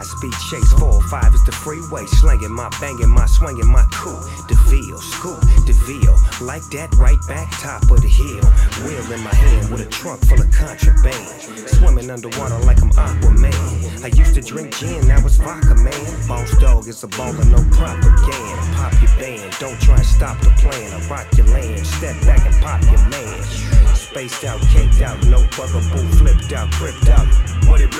high speed chase. 405 is the freeway. Slanging my banging my swinging my cool. DeVille, scoop, DeVille. Like that, right back, top of the hill. Wheel in my hand with a trunk full of contraband. Swimming underwater like I'm Aquaman. I used to drink gin, now it's vodka, man. Boss Dogg is a baller, no propaganda. Pop your band, don't try and stop the plan. I rock your land, step back and pop your man. Spaced out, caked out, no bugaboo, flipped out, cripped out. What it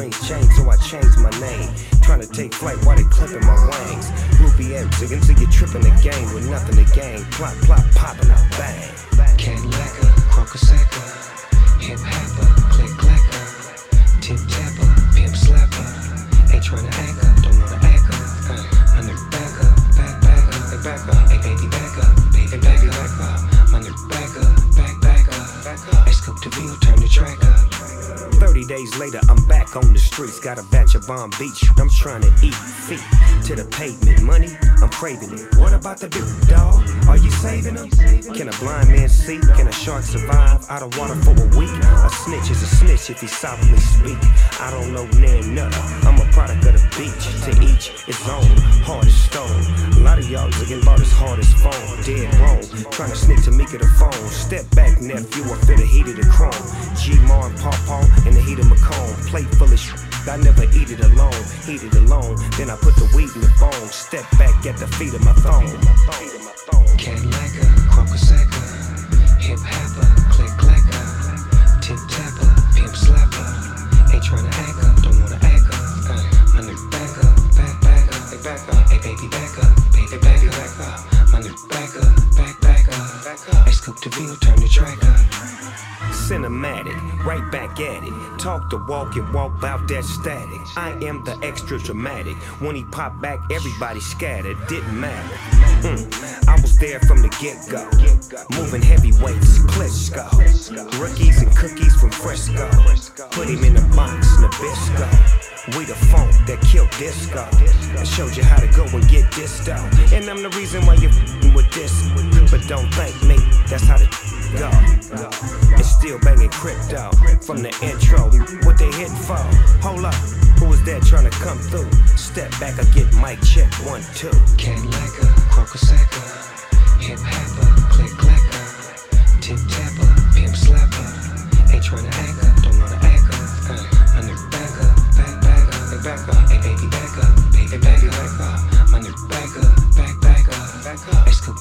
Change, so I changed my name. Trying to take flight while they clipping my wings. Ruby M, ziggin' till you tripping the game with nothing to gain. Plop, plop, popping out, bang. Cadillac, Crocosacca, hip hopper, click clacker, tip tapper, pimp slapper. Ain't tryna act up, don't wanna act up. Uh, my nigga back up, back back up, back up, hey baby back up, baby back up. My nigga back up, back back up, up. Hey scoop the wheel, turn the track up. 30 days later, I'm back on the streets. Got a batch of Bomb Beach. I'm trying to eat feet to the pavement. Money, I'm craving it. What about the big dog? Saving them? Can a blind man see? Can a shark survive out of water for a week? A snitch is a snitch if he softly speak. I don't know nan nutter. I'm a product of the beach. To each its own. Hard as stone. A lot of y'all looking about as hard as phone. Dead wrong. Trying to sneak to Mika the phone. Step back, nephew. I feel the heat of the chrome. G Mar and Paw in the heat of Macomb. Plate full of sh- I never eat it alone, eat it alone. Then I put the weed in the bone. Step back at the feet of my throne. Back up, back back up, back up. Hey scoop the wheel, turn the track up. Cinematic, right back at it. Talk the walk and walk out that static. I am the extra dramatic. When he popped back, everybody scattered. Didn't matter. Mm, I was there from the get go. Moving heavyweights, Klitschko. Rookies and cookies from Frisco. Put him in a box, Nabisco. We the funk that killed disco. I showed you how to go and get this though. And I'm the reason why you're don't thank me, that's how the go. And still banging crypto from the intro. What they hitting for? Hold up, who is that trying to come through? Step back or get mic check one, two. Cadillac, Crocosacca,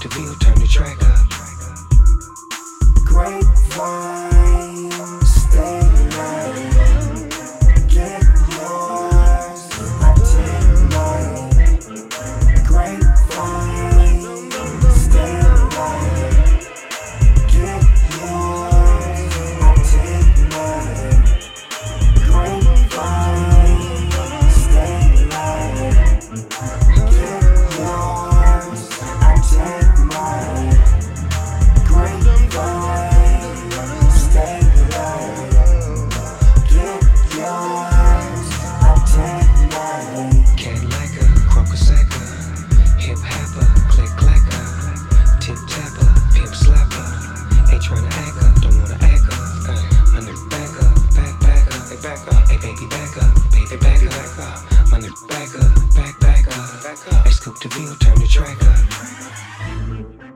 the wheel, turn the track up. Grapevine, back up, baby back up. My nigga back up, back back up, back up. Scoop the wheel, turn the track up.